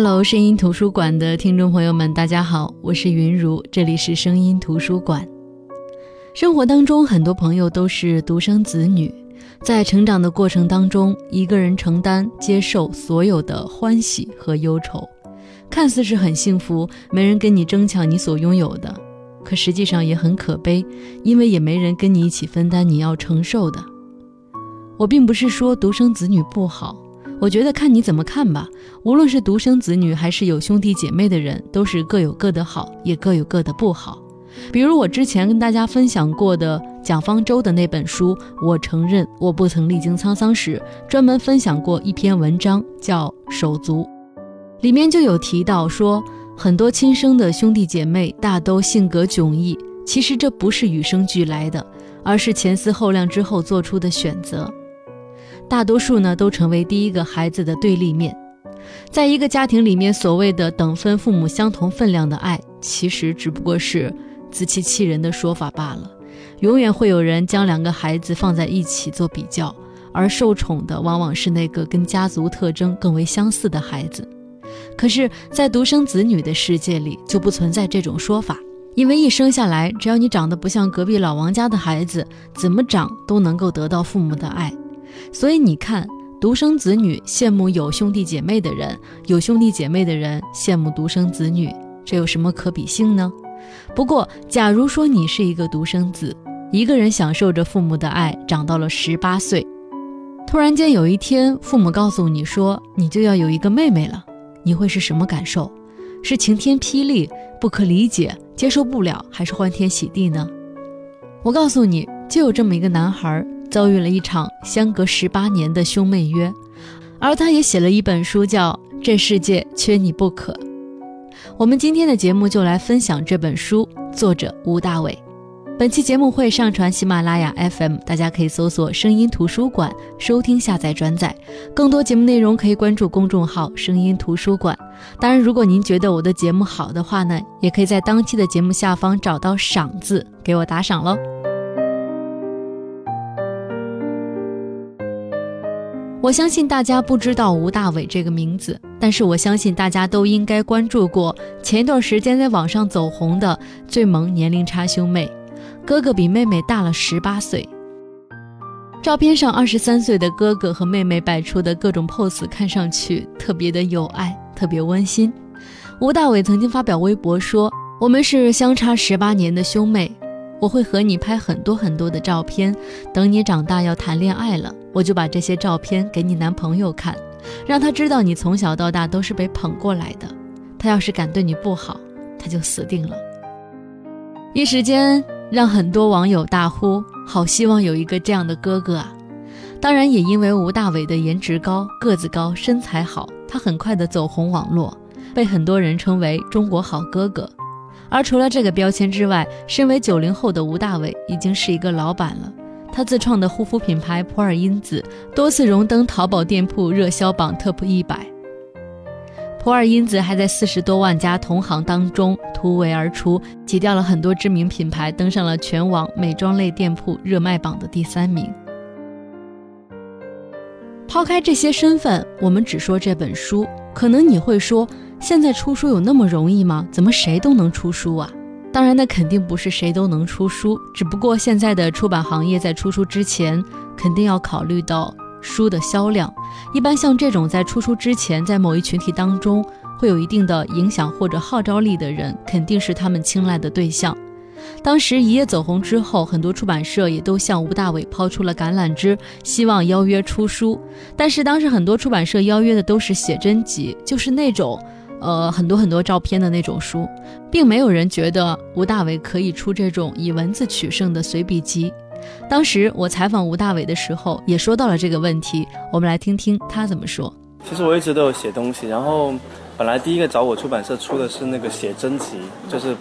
Hello，声音图书馆的听众朋友们，大家好，我是云如，这里是声音图书馆。生活当中，很多朋友都是独生子女，在成长的过程当中，一个人承担、接受所有的欢喜和忧愁，看似是很幸福，没人跟你争抢你所拥有的，可实际上也很可悲，因为也没人跟你一起分担你要承受的。我并不是说独生子女不好。我觉得看你怎么看吧。无论是独生子女还是有兄弟姐妹的人，都是各有各的好，也各有各的不好。比如我之前跟大家分享过的蒋方舟的那本书《我承认我不曾历经沧桑》时，专门分享过一篇文章，叫《手足》，里面就有提到说，很多亲生的兄弟姐妹大都性格迥异。其实这不是与生俱来的，而是前思后量之后做出的选择。大多数呢都成为第一个孩子的对立面，在一个家庭里面，所谓的等分父母相同分量的爱，其实只不过是自欺欺人的说法罢了。永远会有人将两个孩子放在一起做比较，而受宠的往往是那个跟家族特征更为相似的孩子。可是，在独生子女的世界里，就不存在这种说法，因为一生下来，只要你长得不像隔壁老王家的孩子，怎么长都能够得到父母的爱。所以你看，独生子女羡慕有兄弟姐妹的人，有兄弟姐妹的人羡慕独生子女，这有什么可比性呢？不过，假如说你是一个独生子，一个人享受着父母的爱，长到了十八岁，突然间有一天，父母告诉你说你就要有一个妹妹了，你会是什么感受？是晴天霹雳、不可理解、接受不了，还是欢天喜地呢？我告诉你，就有这么一个男孩。遭遇了一场相隔十八年的兄妹约，而他也写了一本书，叫《这世界缺你不可》。我们今天的节目就来分享这本书，作者吴大伟。本期节目会上传喜马拉雅 FM，大家可以搜索“声音图书馆”收听、下载、转载。更多节目内容可以关注公众号“声音图书馆”。当然，如果您觉得我的节目好的话呢，也可以在当期的节目下方找到“赏”字，给我打赏喽。我相信大家不知道吴大伟这个名字，但是我相信大家都应该关注过前一段时间在网上走红的最萌年龄差兄妹，哥哥比妹妹大了十八岁。照片上二十三岁的哥哥和妹妹摆出的各种 pose，看上去特别的有爱，特别温馨。吴大伟曾经发表微博说：“我们是相差十八年的兄妹。”我会和你拍很多很多的照片，等你长大要谈恋爱了，我就把这些照片给你男朋友看，让他知道你从小到大都是被捧过来的。他要是敢对你不好，他就死定了。一时间让很多网友大呼：“好希望有一个这样的哥哥啊！”当然也因为吴大伟的颜值高、个子高、身材好，他很快的走红网络，被很多人称为“中国好哥哥”。而除了这个标签之外，身为九零后的吴大伟已经是一个老板了。他自创的护肤品牌普洱因子多次荣登淘宝店铺热销榜 TOP 一百。普洱因子还在四十多万家同行当中突围而出，挤掉了很多知名品牌，登上了全网美妆类店铺热卖榜的第三名。抛开这些身份，我们只说这本书，可能你会说。现在出书有那么容易吗？怎么谁都能出书啊？当然，那肯定不是谁都能出书，只不过现在的出版行业在出书之前，肯定要考虑到书的销量。一般像这种在出书之前，在某一群体当中会有一定的影响或者号召力的人，肯定是他们青睐的对象。当时一夜走红之后，很多出版社也都向吴大伟抛出了橄榄枝，希望邀约出书。但是当时很多出版社邀约的都是写真集，就是那种。呃，很多很多照片的那种书，并没有人觉得吴大伟可以出这种以文字取胜的随笔集。当时我采访吴大伟的时候，也说到了这个问题，我们来听听他怎么说。其实我一直都有写东西，然后本来第一个找我出版社出的是那个写真集，就是。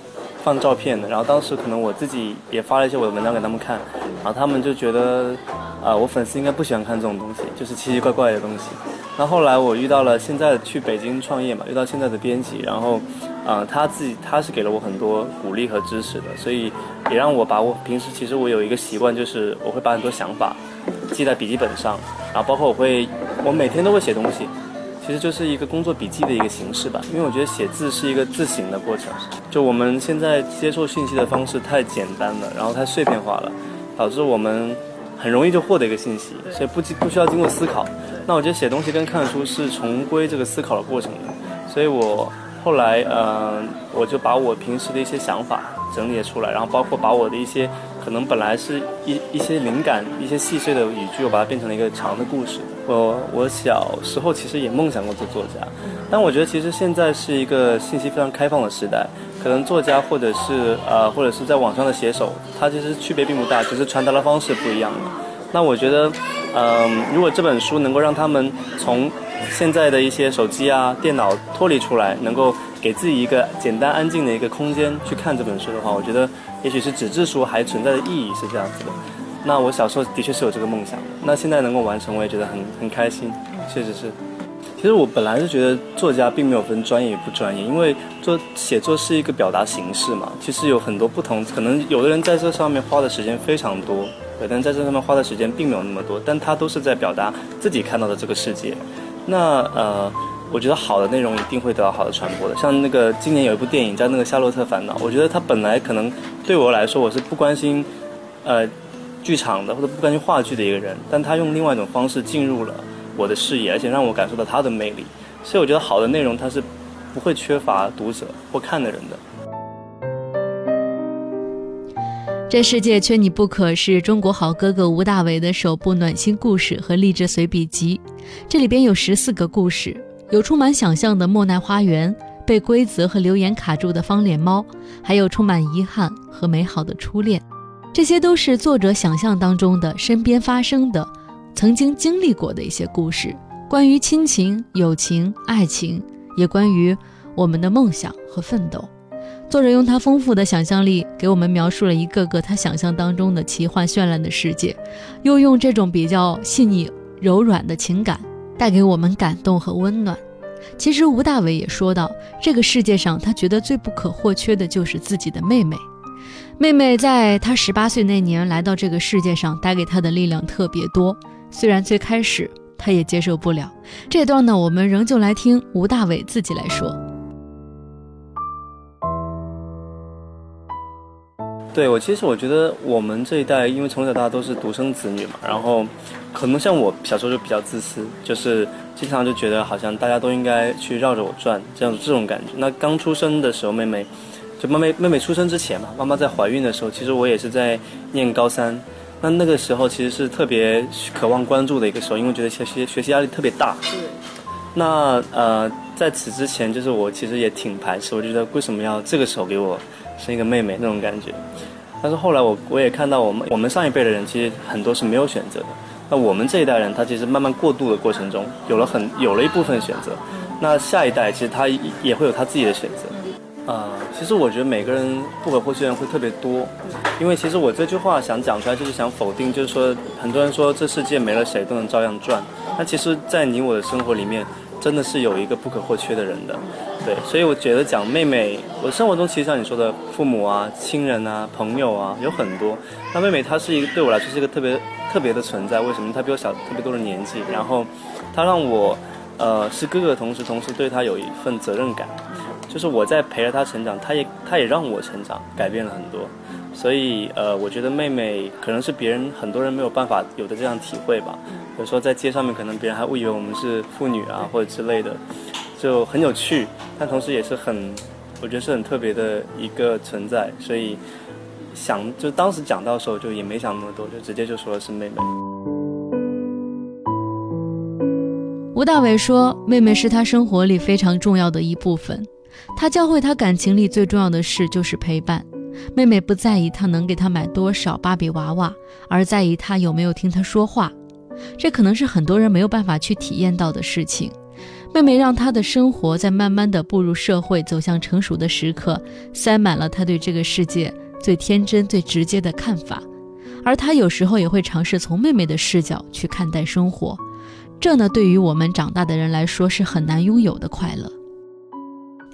放照片的，然后当时可能我自己也发了一些我的文章给他们看，然后他们就觉得，啊，我粉丝应该不喜欢看这种东西，就是奇奇怪怪的东西。那后来我遇到了现在去北京创业嘛，遇到现在的编辑，然后，啊，他自己他是给了我很多鼓励和支持的，所以也让我把我平时其实我有一个习惯，就是我会把很多想法记在笔记本上，然后包括我会我每天都会写东西。其实就是一个工作笔记的一个形式吧。因为我觉得写字是一个自省的过程。就我们现在接受信息的方式太简单了，然后太碎片化了，导致我们很容易就获得一个信息，所以不不需要经过思考。那我觉得写东西跟看书是重归这个思考的过程的。所以我后来，嗯，我就把我平时的一些想法整理了出来，然后包括把我的一些。可能本来是一一些灵感、一些细碎的语句，我把它变成了一个长的故事。我我小时候其实也梦想过做作家，但我觉得其实现在是一个信息非常开放的时代，可能作家或者是呃或者是在网上的写手，他其实区别并不大，只是传达的方式不一样了。那我觉得，嗯，如果这本书能够让他们从现在的一些手机啊、电脑脱离出来，能够给自己一个简单安静的一个空间去看这本书的话，我觉得。也许是纸质书还存在的意义是这样子的，那我小时候的确是有这个梦想，那现在能够完成，我也觉得很很开心，确实是。其实我本来是觉得作家并没有分专业与不专业，因为做写作是一个表达形式嘛。其实有很多不同，可能有的人在这上面花的时间非常多，有的人在这上面花的时间并没有那么多，但他都是在表达自己看到的这个世界。那呃。我觉得好的内容一定会得到好的传播的。像那个今年有一部电影叫那个《夏洛特烦恼》，我觉得它本来可能对我来说我是不关心，呃，剧场的或者不关心话剧的一个人，但他用另外一种方式进入了我的视野，而且让我感受到他的魅力。所以我觉得好的内容它是不会缺乏读者或看的人的。这世界缺你不可是中国好哥哥吴大维的首部暖心故事和励志随笔集，这里边有十四个故事。有充满想象的莫奈花园，被规则和留言卡住的方脸猫，还有充满遗憾和美好的初恋，这些都是作者想象当中的身边发生的、曾经经历过的一些故事，关于亲情、友情、爱情，也关于我们的梦想和奋斗。作者用他丰富的想象力，给我们描述了一个个他想象当中的奇幻绚烂的世界，又用这种比较细腻柔软的情感。带给我们感动和温暖。其实吴大伟也说到，这个世界上他觉得最不可或缺的就是自己的妹妹。妹妹在她十八岁那年来到这个世界上，带给他的力量特别多。虽然最开始他也接受不了这段呢，我们仍旧来听吴大伟自己来说。对我，其实我觉得我们这一代，因为从小到大都是独生子女嘛，然后可能像我小时候就比较自私，就是经常就觉得好像大家都应该去绕着我转，这样这种感觉。那刚出生的时候，妹妹就妹妹妹妹出生之前嘛，妈妈在怀孕的时候，其实我也是在念高三，那那个时候其实是特别渴望关注的一个时候，因为觉得学习学习压力特别大。那呃，在此之前，就是我其实也挺排斥，我觉得为什么要这个时候给我。生一个妹妹那种感觉，但是后来我我也看到我们我们上一辈的人其实很多是没有选择的，那我们这一代人他其实慢慢过渡的过程中有了很有了一部分选择，那下一代其实他也会有他自己的选择，啊，其实我觉得每个人不可或缺的人会特别多，因为其实我这句话想讲出来就是想否定，就是说很多人说这世界没了谁都能照样转，那其实，在你我的生活里面。真的是有一个不可或缺的人的，对，所以我觉得讲妹妹，我生活中其实像你说的父母啊、亲人啊、朋友啊有很多。那妹妹她是一个对我来说是一个特别特别的存在，为什么？她比我小特别多的年纪，然后她让我呃是哥哥的同时，同时对她有一份责任感，就是我在陪着她成长，她也她也让我成长，改变了很多。所以，呃，我觉得妹妹可能是别人很多人没有办法有的这样体会吧。有时候在街上面，可能别人还误以为我们是父女啊，或者之类的，就很有趣。但同时也是很，我觉得是很特别的一个存在。所以想，就当时讲到的时候，就也没想那么多，就直接就说的是妹妹。吴大伟说，妹妹是他生活里非常重要的一部分。他教会他感情里最重要的事就是陪伴。妹妹不在意他能给她买多少芭比娃娃，而在意他有没有听她说话。这可能是很多人没有办法去体验到的事情。妹妹让她的生活在慢慢的步入社会、走向成熟的时刻，塞满了她对这个世界最天真、最直接的看法。而她有时候也会尝试从妹妹的视角去看待生活。这呢，对于我们长大的人来说是很难拥有的快乐。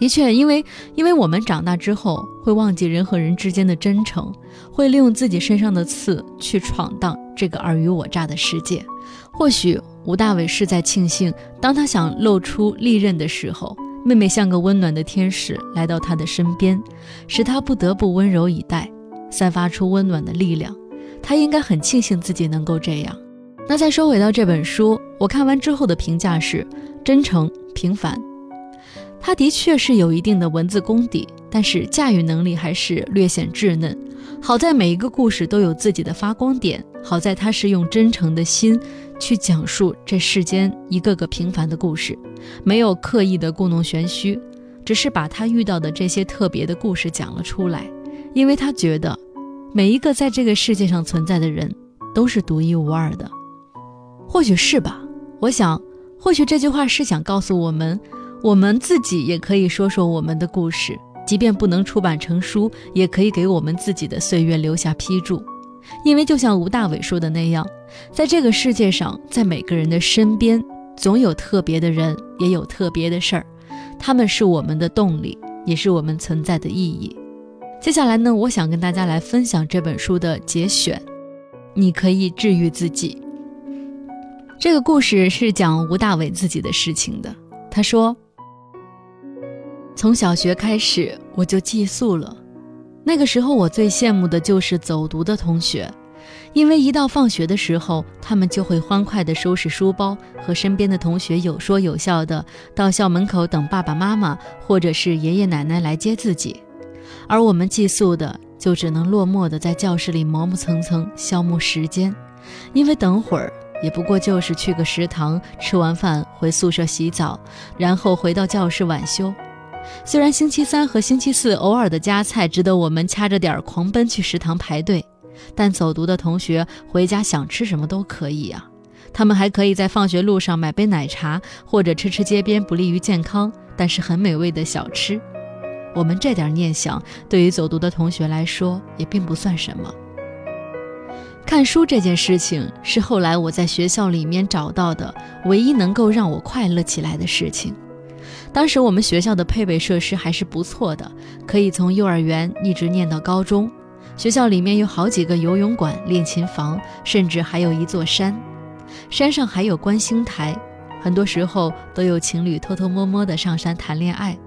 的确，因为因为我们长大之后会忘记人和人之间的真诚，会利用自己身上的刺去闯荡这个尔虞我诈的世界。或许吴大伟是在庆幸，当他想露出利刃的时候，妹妹像个温暖的天使来到他的身边，使他不得不温柔以待，散发出温暖的力量。他应该很庆幸自己能够这样。那再说回到这本书，我看完之后的评价是：真诚、平凡。他的确是有一定的文字功底，但是驾驭能力还是略显稚嫩。好在每一个故事都有自己的发光点，好在他是用真诚的心去讲述这世间一个个平凡的故事，没有刻意的故弄玄虚，只是把他遇到的这些特别的故事讲了出来，因为他觉得每一个在这个世界上存在的人都是独一无二的。或许是吧，我想，或许这句话是想告诉我们。我们自己也可以说说我们的故事，即便不能出版成书，也可以给我们自己的岁月留下批注。因为就像吴大伟说的那样，在这个世界上，在每个人的身边，总有特别的人，也有特别的事儿。他们是我们的动力，也是我们存在的意义。接下来呢，我想跟大家来分享这本书的节选。你可以治愈自己。这个故事是讲吴大伟自己的事情的。他说。从小学开始，我就寄宿了。那个时候，我最羡慕的就是走读的同学，因为一到放学的时候，他们就会欢快地收拾书包，和身边的同学有说有笑的到校门口等爸爸妈妈或者是爷爷奶奶来接自己。而我们寄宿的，就只能落寞地在教室里磨磨蹭蹭消磨时间，因为等会儿也不过就是去个食堂，吃完饭回宿舍洗澡，然后回到教室晚修。虽然星期三和星期四偶尔的加菜值得我们掐着点儿狂奔去食堂排队，但走读的同学回家想吃什么都可以啊。他们还可以在放学路上买杯奶茶，或者吃吃街边不利于健康但是很美味的小吃。我们这点念想对于走读的同学来说也并不算什么。看书这件事情是后来我在学校里面找到的唯一能够让我快乐起来的事情。当时我们学校的配备设施还是不错的，可以从幼儿园一直念到高中。学校里面有好几个游泳馆、练琴房，甚至还有一座山，山上还有观星台。很多时候都有情侣偷偷摸摸的上山谈恋爱。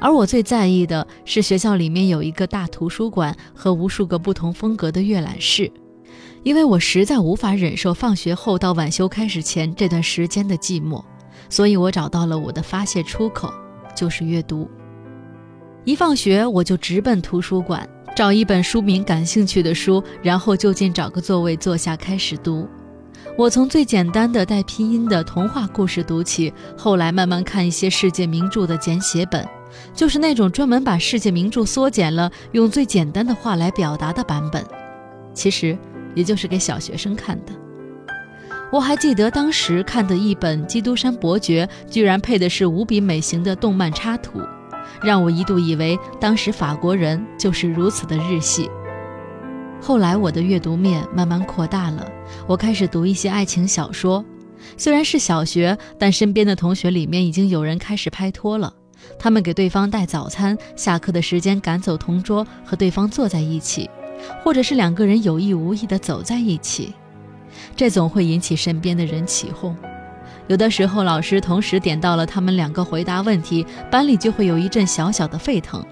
而我最在意的是学校里面有一个大图书馆和无数个不同风格的阅览室，因为我实在无法忍受放学后到晚修开始前这段时间的寂寞。所以我找到了我的发泄出口，就是阅读。一放学我就直奔图书馆，找一本书名感兴趣的书，然后就近找个座位坐下开始读。我从最简单的带拼音的童话故事读起，后来慢慢看一些世界名著的简写本，就是那种专门把世界名著缩减了，用最简单的话来表达的版本。其实也就是给小学生看的。我还记得当时看的一本《基督山伯爵》，居然配的是无比美型的动漫插图，让我一度以为当时法国人就是如此的日系。后来我的阅读面慢慢扩大了，我开始读一些爱情小说。虽然是小学，但身边的同学里面已经有人开始拍拖了，他们给对方带早餐，下课的时间赶走同桌和对方坐在一起，或者是两个人有意无意的走在一起。这总会引起身边的人起哄，有的时候老师同时点到了他们两个回答问题，班里就会有一阵小小的沸腾。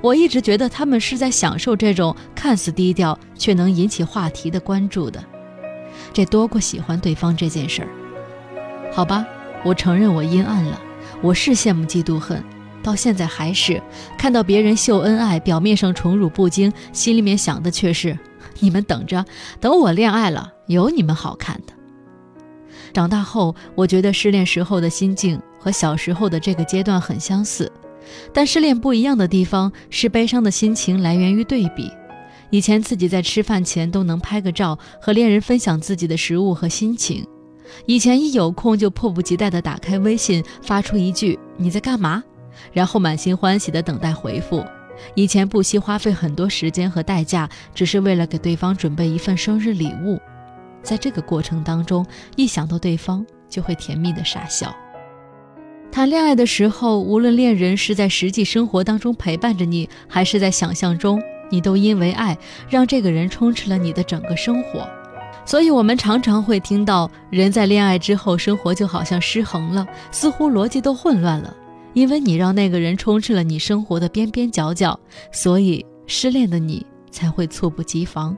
我一直觉得他们是在享受这种看似低调却能引起话题的关注的，这多过喜欢对方这件事儿。好吧，我承认我阴暗了，我是羡慕嫉妒恨，到现在还是看到别人秀恩爱，表面上宠辱不惊，心里面想的却是。你们等着，等我恋爱了，有你们好看的。长大后，我觉得失恋时候的心境和小时候的这个阶段很相似，但失恋不一样的地方是，悲伤的心情来源于对比。以前自己在吃饭前都能拍个照，和恋人分享自己的食物和心情；以前一有空就迫不及待地打开微信，发出一句“你在干嘛”，然后满心欢喜地等待回复。以前不惜花费很多时间和代价，只是为了给对方准备一份生日礼物。在这个过程当中，一想到对方就会甜蜜的傻笑。谈恋爱的时候，无论恋人是在实际生活当中陪伴着你，还是在想象中，你都因为爱让这个人充斥了你的整个生活。所以，我们常常会听到，人在恋爱之后，生活就好像失衡了，似乎逻辑都混乱了，因为你让那个人充斥了你生活的边边角角，所以失恋的你才会猝不及防。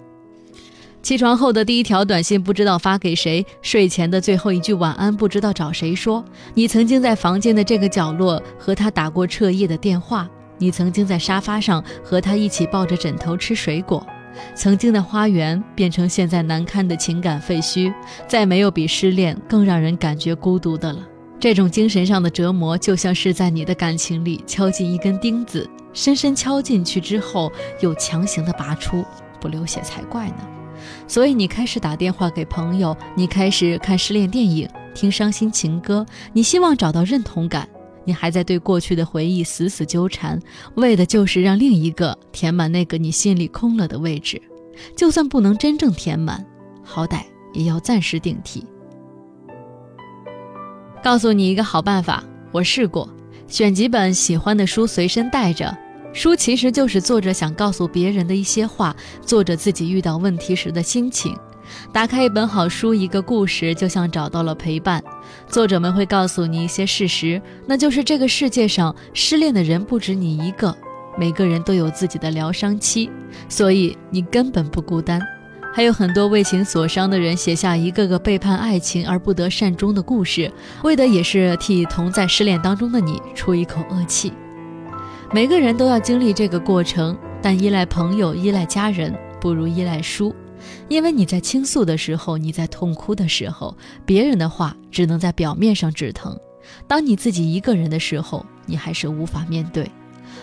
起床后的第一条短信不知道发给谁，睡前的最后一句晚安不知道找谁说。你曾经在房间的这个角落和他打过彻夜的电话，你曾经在沙发上和他一起抱着枕头吃水果。曾经的花园变成现在难堪的情感废墟，再没有比失恋更让人感觉孤独的了。这种精神上的折磨，就像是在你的感情里敲进一根钉子，深深敲进去之后又强行的拔出，不流血才怪呢。所以你开始打电话给朋友，你开始看失恋电影，听伤心情歌，你希望找到认同感。你还在对过去的回忆死死纠缠，为的就是让另一个填满那个你心里空了的位置。就算不能真正填满，好歹也要暂时顶替。告诉你一个好办法，我试过，选几本喜欢的书随身带着。书其实就是作者想告诉别人的一些话，作者自己遇到问题时的心情。打开一本好书，一个故事，就像找到了陪伴。作者们会告诉你一些事实，那就是这个世界上失恋的人不止你一个，每个人都有自己的疗伤期，所以你根本不孤单。还有很多为情所伤的人写下一个个背叛爱情而不得善终的故事，为的也是替同在失恋当中的你出一口恶气。每个人都要经历这个过程，但依赖朋友、依赖家人不如依赖书。因为你在倾诉的时候，你在痛哭的时候，别人的话只能在表面上止疼；当你自己一个人的时候，你还是无法面对。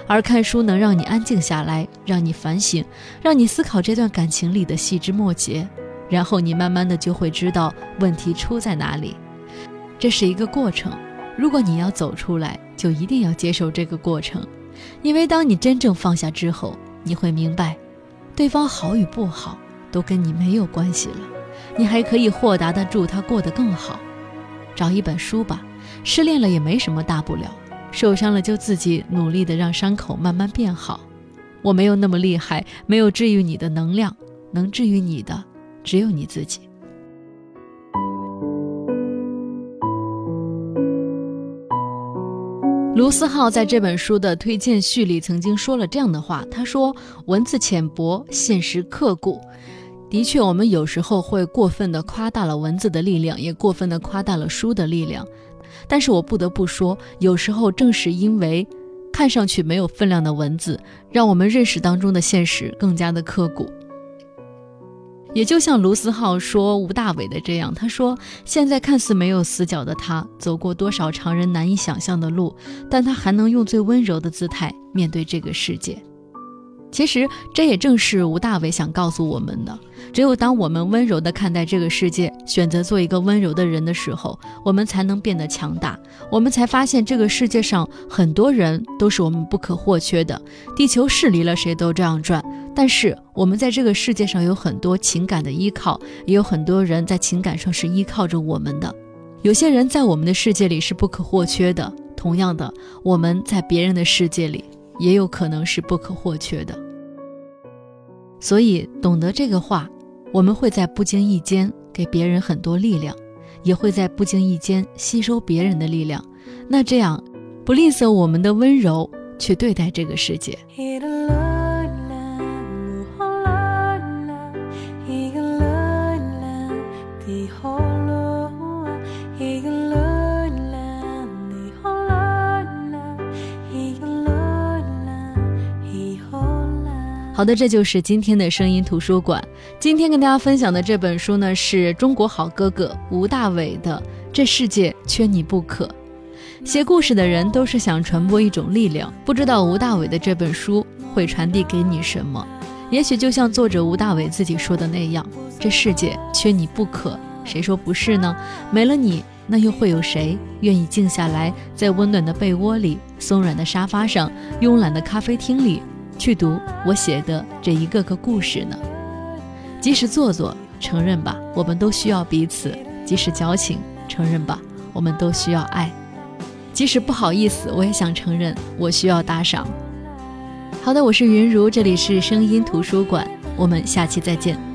而看书能让你安静下来，让你反省，让你思考这段感情里的细枝末节，然后你慢慢的就会知道问题出在哪里。这是一个过程，如果你要走出来，就一定要接受这个过程，因为当你真正放下之后，你会明白，对方好与不好。都跟你没有关系了，你还可以豁达的祝他过得更好。找一本书吧，失恋了也没什么大不了，受伤了就自己努力的让伤口慢慢变好。我没有那么厉害，没有治愈你的能量，能治愈你的只有你自己。卢思浩在这本书的推荐序里曾经说了这样的话，他说：“文字浅薄，现实刻骨。”的确，我们有时候会过分的夸大了文字的力量，也过分的夸大了书的力量。但是我不得不说，有时候正是因为看上去没有分量的文字，让我们认识当中的现实更加的刻骨。也就像卢思浩说吴大伟的这样，他说：“现在看似没有死角的他，走过多少常人难以想象的路，但他还能用最温柔的姿态面对这个世界。”其实，这也正是吴大伟想告诉我们的：只有当我们温柔地看待这个世界，选择做一个温柔的人的时候，我们才能变得强大。我们才发现，这个世界上很多人都是我们不可或缺的。地球是离了谁都这样转，但是我们在这个世界上有很多情感的依靠，也有很多人在情感上是依靠着我们的。有些人在我们的世界里是不可或缺的，同样的，我们在别人的世界里。也有可能是不可或缺的，所以懂得这个话，我们会在不经意间给别人很多力量，也会在不经意间吸收别人的力量。那这样，不吝啬我们的温柔去对待这个世界。好的，这就是今天的声音图书馆。今天跟大家分享的这本书呢，是中国好哥哥吴大伟的《这世界缺你不可》。写故事的人都是想传播一种力量，不知道吴大伟的这本书会传递给你什么？也许就像作者吴大伟自己说的那样，这世界缺你不可，谁说不是呢？没了你，那又会有谁愿意静下来，在温暖的被窝里、松软的沙发上、慵懒的咖啡厅里？去读我写的这一个个故事呢？即使做作，承认吧，我们都需要彼此；即使矫情，承认吧，我们都需要爱；即使不好意思，我也想承认，我需要打赏。好的，我是云如，这里是声音图书馆，我们下期再见。